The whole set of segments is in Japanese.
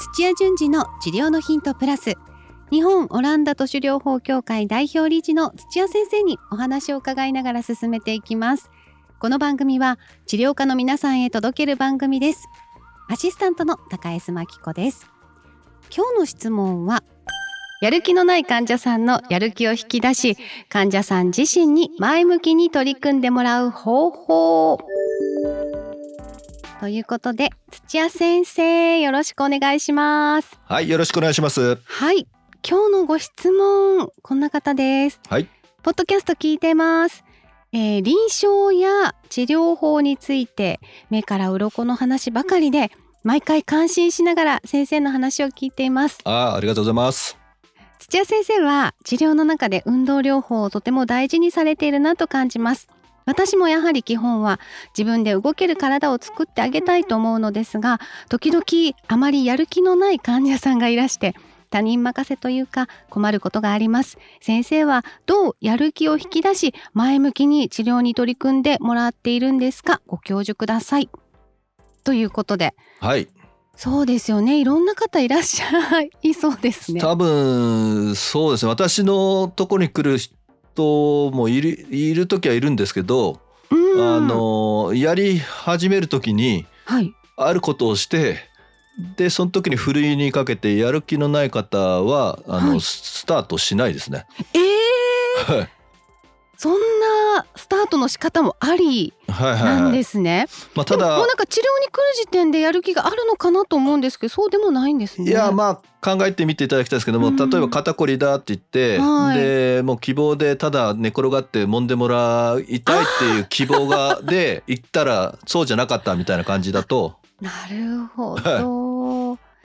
土屋順次の治療のヒントプラス。日本オランダ都市療法協会代表理事の土屋先生にお話を伺いながら進めていきます。この番組は治療家の皆さんへ届ける番組です。アシスタントの高江真紀子です。今日の質問はやる気のない患者さんのやる気を引き出し患者さん自身に前向きに取り組んでもらう方法。ということで土屋先生よろしくお願いします。はいよろしくお願いします。はい今日のご質問こんな方です。はい。ポッドキャスト聞いてます。えー臨床や治療法について目から鱗の話ばかりで毎回感心しながら先生の話を聞いています。あーありがとうございます。土屋先生は治療の中で運動療法をとても大事にされているなと感じます私もやはり基本は自分で動ける体を作ってあげたいと思うのですが時々あまりやる気のない患者さんがいらして他人任せというか困ることがあります。先生はどうやる気を引き出し前向きに治療に取り組んでもらっているんですか？ご教授ください。ということで。はい。そうですよね。いろんな方いらっしゃいそうですね。多分そうですね。私のところに来る人もいるいる時はいるんですけど、うん。あのやり始める時にはい。あることをしてでその時にふるいにかけてやる気のない方はあの、はい。スタートしないですね。えー、はい。そんなスタートの仕方もありはいはいなんはいですね。まあ、ただもうなんか治療に来る時点でやる気があるのかなと思うんですけど、そうでもないんですね。いやまあ考えてみていただきたいですけども、うん例えば肩こりだって言って、はいでもう希望でただ寝転がって揉んでもらいたいっていう希望がで行ったらそうじゃなかったみたいな感じだと なるほど。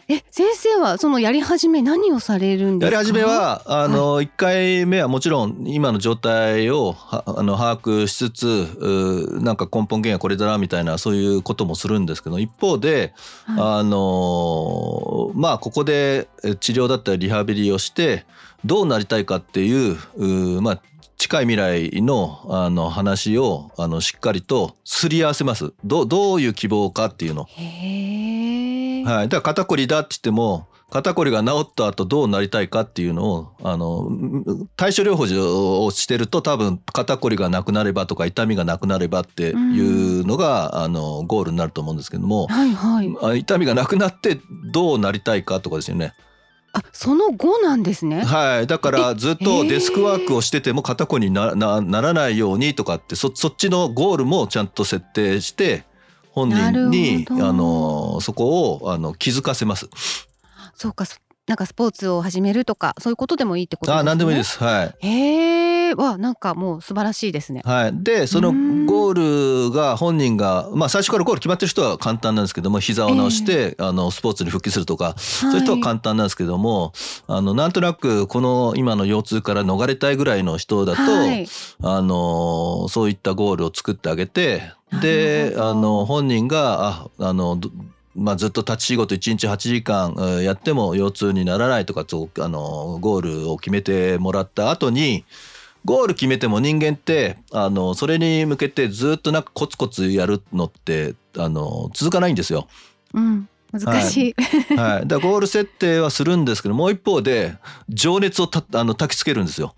え、先生はそのやり始め何をされるんですか？やり始めはあの1回目はもちろん今の状態をはあの把握しつつうなんか根本原因はこれだなみたいなそういうこともするんですけど一方ではあのまあここでえ治療だったりリハビリをしてどうなりたいかっていううまあ近い未来のあの話をあのしっかりとすり合わせますどうどういう希望かっていうの。い。へえ。はい、だから肩こりだって言っても肩こりが治った後どうなりたいかっていうのをあのん対処療法をしてると多分肩こりがなくなればとか痛みがなくなればっていうのが、あのゴールになると思うんですけども。はいはい。あ痛みがなくなってどうなりたいかとかですよね。あ、その後なんですね。はい、だからずっとデスクワークをしてても肩こりにななならないようにとかってそそっちのゴールもちゃんと設定して本人にあのそこをあの気づかせます。そうか。そなんかスポーツを始めるとかそういうことでもいいってことですね？あ何でもいいで。す。はい。へえ。わ、なんかもう素晴らしいですね。はい、でそのうんゴールが本人が、まあ、最初からゴール決まってる人は簡単なんですけども膝を直して、あのスポーツに復帰するとかそういう人は簡単なんですけども、あのなんとなくこの今の腰痛から逃れたいぐらいの人だと、はいあのそういったゴールを作ってあげてであの本人がああのどまあ、ずっと立ち仕事1日8時間えーやっても腰痛にならないとかとあのゴールを決めてもらった後にゴール決めても人間ってあのそれに向けてずっとなんかコツコツやるのってあの続かないんですよ。うん。難しい。はい、だからゴール設定はするんですけどもう一方で情熱をたあの焚きつけるんですよ。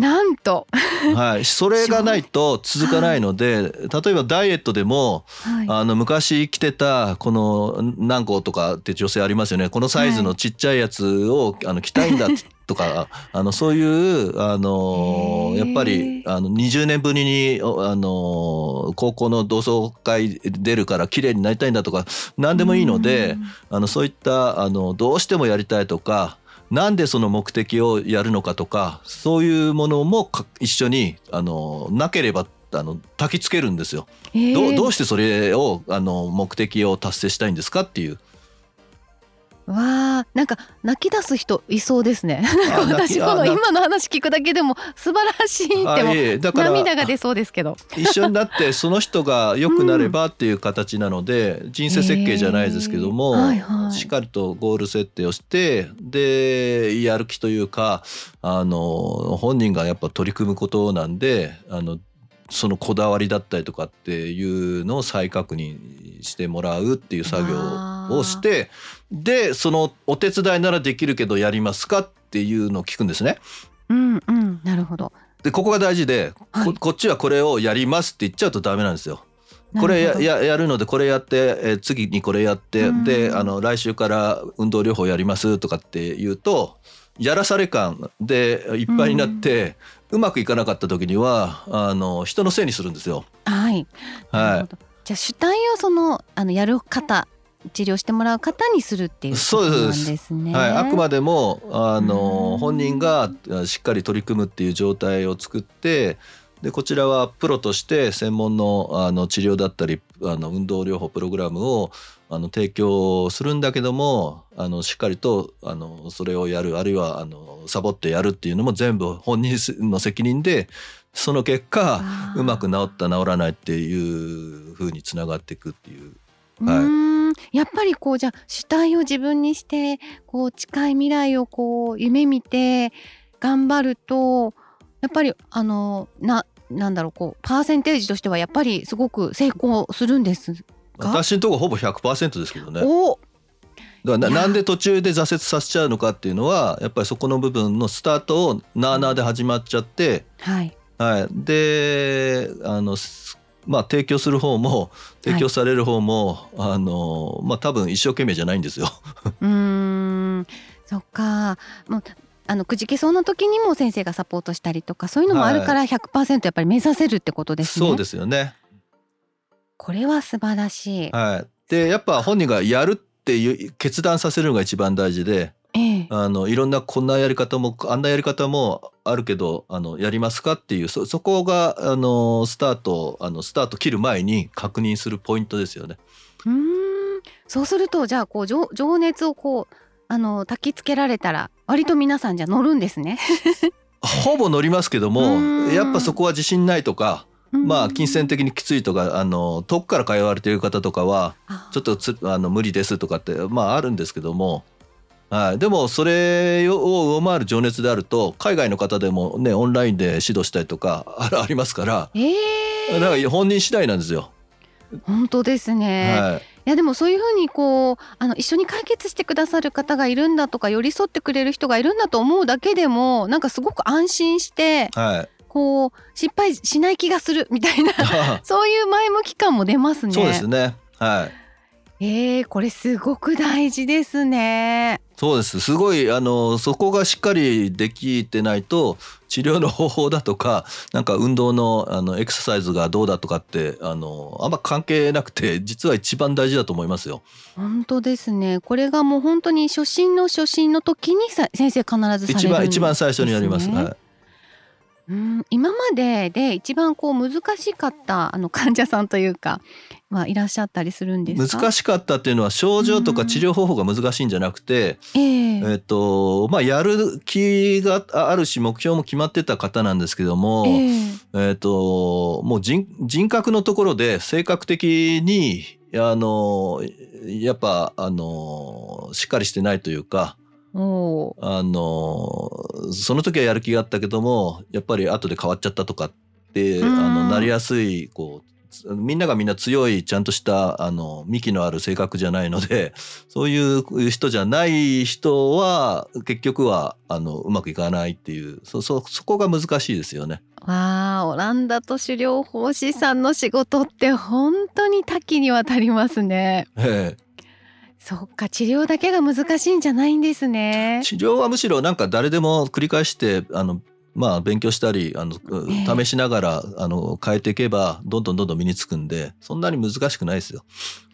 なんと。はい、それがないと続かないので例えばダイエットでもはい。あの昔着てたこの何個とかって女性ありますよね。このサイズのちっちゃいやつをあの着たいんだとか あのそういうあのやっぱりあの20年ぶりにおあの高校の同窓会出るから綺麗になりたいんだとか何でもいいのであのそういったあのどうしてもやりたいとかなんでその目的をやるのかとかそういうものもか一緒にあのなければあの焚きつけるんですよ。うん、どうどうししてそれをあの目的を達成したいんですかっていう。わあなんか泣き出す人いそうですね。私この今の話聞くだけでも素晴らしいってもえいえだから涙が出そうですけど。一緒になってその人が良くなればっていう形なので、人生設計じゃないですけども、えーはいはい。しっかりとゴール設定をしてでやる気というかあの本人がやっぱ取り組むことなんであのそのこだわりだったりとかっていうのを再確認してもらうっていう作業をしてでそのお手伝いならできるけどやりますかっていうのを聞くんですね。うんうんなるほど。でここが大事で、はい、ここっちはこれをやりますって言っちゃうとダメなんですよ。これやややるのでこれやって、え次にこれやってであの来週から運動療法やりますとかって言うとやらされ感でいっぱいになって、うまくいかなかった時にはあの人のせいにするんですよ。はい。はい。じゃあ主体をそのあのやる方治療してもらう方にするっていうことなんですね。はい、あくまでもあの本人がしっかり取り組むっていう状態を作ってでこちらはプロとして専門のあの治療だったりあの運動療法プログラムをあの提供するんだけどもあのしっかりとあのそれをやるあるいはあのサボってやるっていうのも全部本人の責任でその結果うまく治った治らないっていうふうにつながっていくっていう。はい、やっぱりこうじゃあ主体を自分にしてこう近い未来をこう夢見て頑張るとやっぱりあのななんだろうこうパーセンテージとしてはやっぱりすごく成功するんです私のとこほぼ100%ですけどね。おだからなんで途中で挫折させちゃうのかっていうのはやっぱりそこの部分のスタートをなあなあで始まっちゃって、はい、はい、であのまあ提供する方も提供される方も、はい、あのまあ多分一生懸命じゃないんですよ。うん。そっか。もうあのくじけそうな時にも先生がサポートしたりとかそういうのもあるから100%やっぱり目指せるってことですね。そうですよね。これは素晴らしい。はい。でやっぱ本人がやるっていう決断させるのが一番大事で。ええ、あのいろんなこんなやり方もあんなやり方もあるけどあのやりますかっていうそそこがあのスタートあのスタート切る前に確認するポイントですよね。うんそうするとじゃあこう情情熱をこうあの焚きつけられたら割と皆さんじゃ乗るんですね。ほぼ乗りますけどもやっぱそこは自信ないとかまあ金銭的にきついとかあの遠くから通われている方とかはちょっとつあの無理ですとかってまああるんですけども。はい、でもそれを上回る情熱であると海外の方でもねオンラインで指導したりとかありますから、えー、だから本人次第なんですよ。本当ですね、はい、いやでもそういうふうにこうあの一緒に解決してくださる方がいるんだとか寄り添ってくれる人がいるんだと思うだけでもなんかすごく安心して、はい、こう失敗しない気がするみたいな そういう前向き感も出ますね。そうですね。はい。えー、これすごく大事ですね。そうですすごいあのそこがしっかりできてないと治療の方法だとかなんか運動のあのエクササイズがどうだとかってあのあんま関係なくて実は一番大事だと思いますよ。本当ですねこれがもう本当に初心の初心の時にさ先生必ず、ね、一番一番最初にやります。はいうん今までで一番こう難しかったあの患者さんというかはいらっしゃったりするんです難しかったっていうのは症状とか治療方法が難しいんじゃなくて、えー、えっとまあやる気があるし目標も決まってた方なんですけども、えー、えっともう人人格のところで性格的にあのやっぱあのしっかりしてないというか。あのその時はやる気があったけどもやっぱり後で変わっちゃったとかってあのなりやすいこうみんながみんな強いちゃんとしたあの幹のある性格じゃないので そういう人じゃない人は結局はあのうまくいかないっていうそそそこが難しいですよね。わあオランダ都市療法士さんの仕事って本当に多岐にわたりますね。ええそっか治療だけが難しいんじゃないんですね。治療はむしろなんか誰でも繰り返してあのまあ勉強したりあの、試しながらあの変えていけばどんどんどんどん身につくんでそんなに難しくないですよ。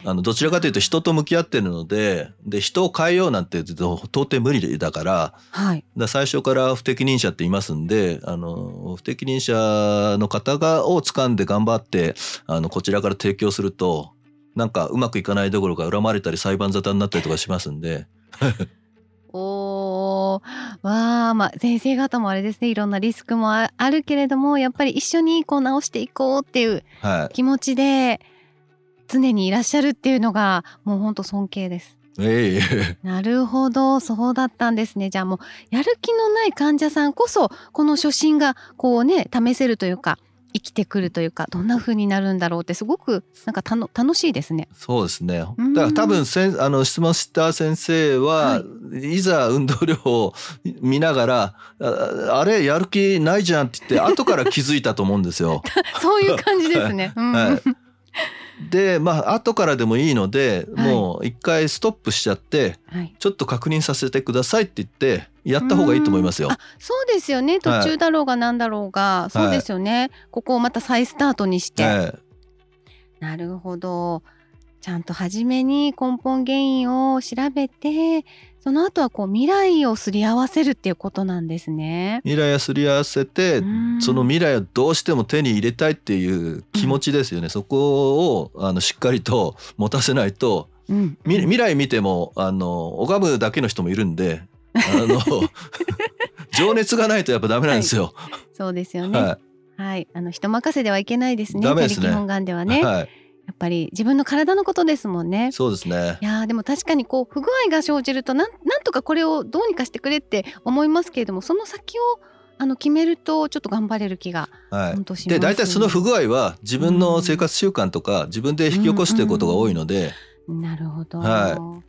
あのどちらかというと人と向き合ってるのでで人を変えようなんて到底無理だから,、はい、だ最初から不適任者っていますんであの不適任者の方がを掴んで頑張ってあのこちらから提供するとなんかうまくいかないどころか恨まれたり裁判沙汰になったりとかしますんで。おわあまあ先生方もあれですね。いろんなリスクもあるけれどもやっぱり一緒にこう直していこうっていう気持ちで常にいらっしゃるっていうのがもう本当尊敬です。ええ、なるほどそうだったんですね。じゃあもうやる気のない患者さんこそこの初心がこうね試せるというか生きてくるというかどんな風になるんだろうってすごくなんかたの楽しいですね。そうですね。だうんから多分せんあの質問した先生は、い、ざ運動療法を見ながらああれやる気ないじゃんって言って後から気づいたと思うんですよ。そういう感じですね。うんはいでまあ後からでもいいので、はいもう一回ストップしちゃってはいちょっと確認させてくださいって言ってやった方がいいと思いますよ。うそうですよね。途中だろうがなんだろうが、そうですよね、ここをまた再スタートにして、ええ。なるほど。ちゃんと初めに根本原因を調べてその後はこう未来をすり合わせるっていうことなんですね。未来をすり合わせて、うん。その未来をどうしても手に入れたいっていう気持ちですよね、そこをあのしっかりと持たせないと。うん。み未来見てもあの拝むだけの人もいるんであの 情熱がないとやっぱダメなんですよ。そうですよね。ははい、あの人任せではいけないですね。ダメですね本願ではいい、ね、やはい、っぱり自分の体のことですもんね。そうですねい。やーでも確かにこう不具合が生じるとなんなんとかこれをどうにかしてくれって思いますけれどもその先をあの決めるとちょっと頑張れる気がはい本。当します、で大体その不具合は自分の生活習慣とか自分で引き起こしていることが多いので、なるほど、は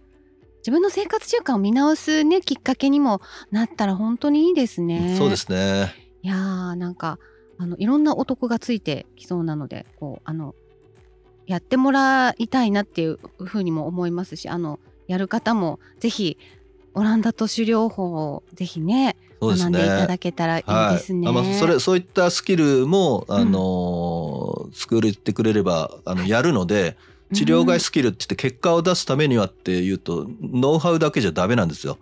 自分の生活習慣を見直すねきっかけにもなったら本当にいいですね。そうですね。いやーなんかあのいろんなお得がついてきそうなのでこうあのやってもらいたいなっていうふうにも思いますしあのやる方もぜひオランダ都市療法をぜひねそうですね。学んでいただけたらいいですね。あまあ、それそういったスキルも、あのー作ってくれればあのやるので治療外スキルって言って結果を出すためにはっていうとノウハウだけじゃダメなんですよ。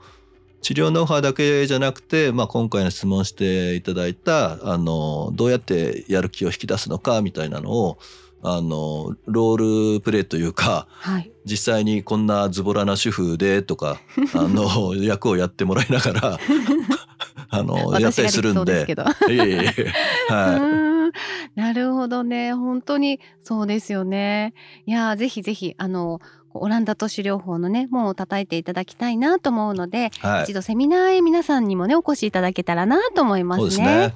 治療ノウハウだけじゃなくて、まあ、今回の質問していただいた、あのどうやってやる気を引き出すのかみたいなのをあのロールプレイというかはい、実際にこんなズボラな主婦でとか あの役をやってもらいながら あのやったりするんで。はうんなるほどね本当にそうですよねいやーぜひぜひあのオランダ都市療法のね門を叩いていただきたいなと思うので、い。はい一。度セミナーへ皆さんにもねお越しいただけたらなと思いますそうですねね。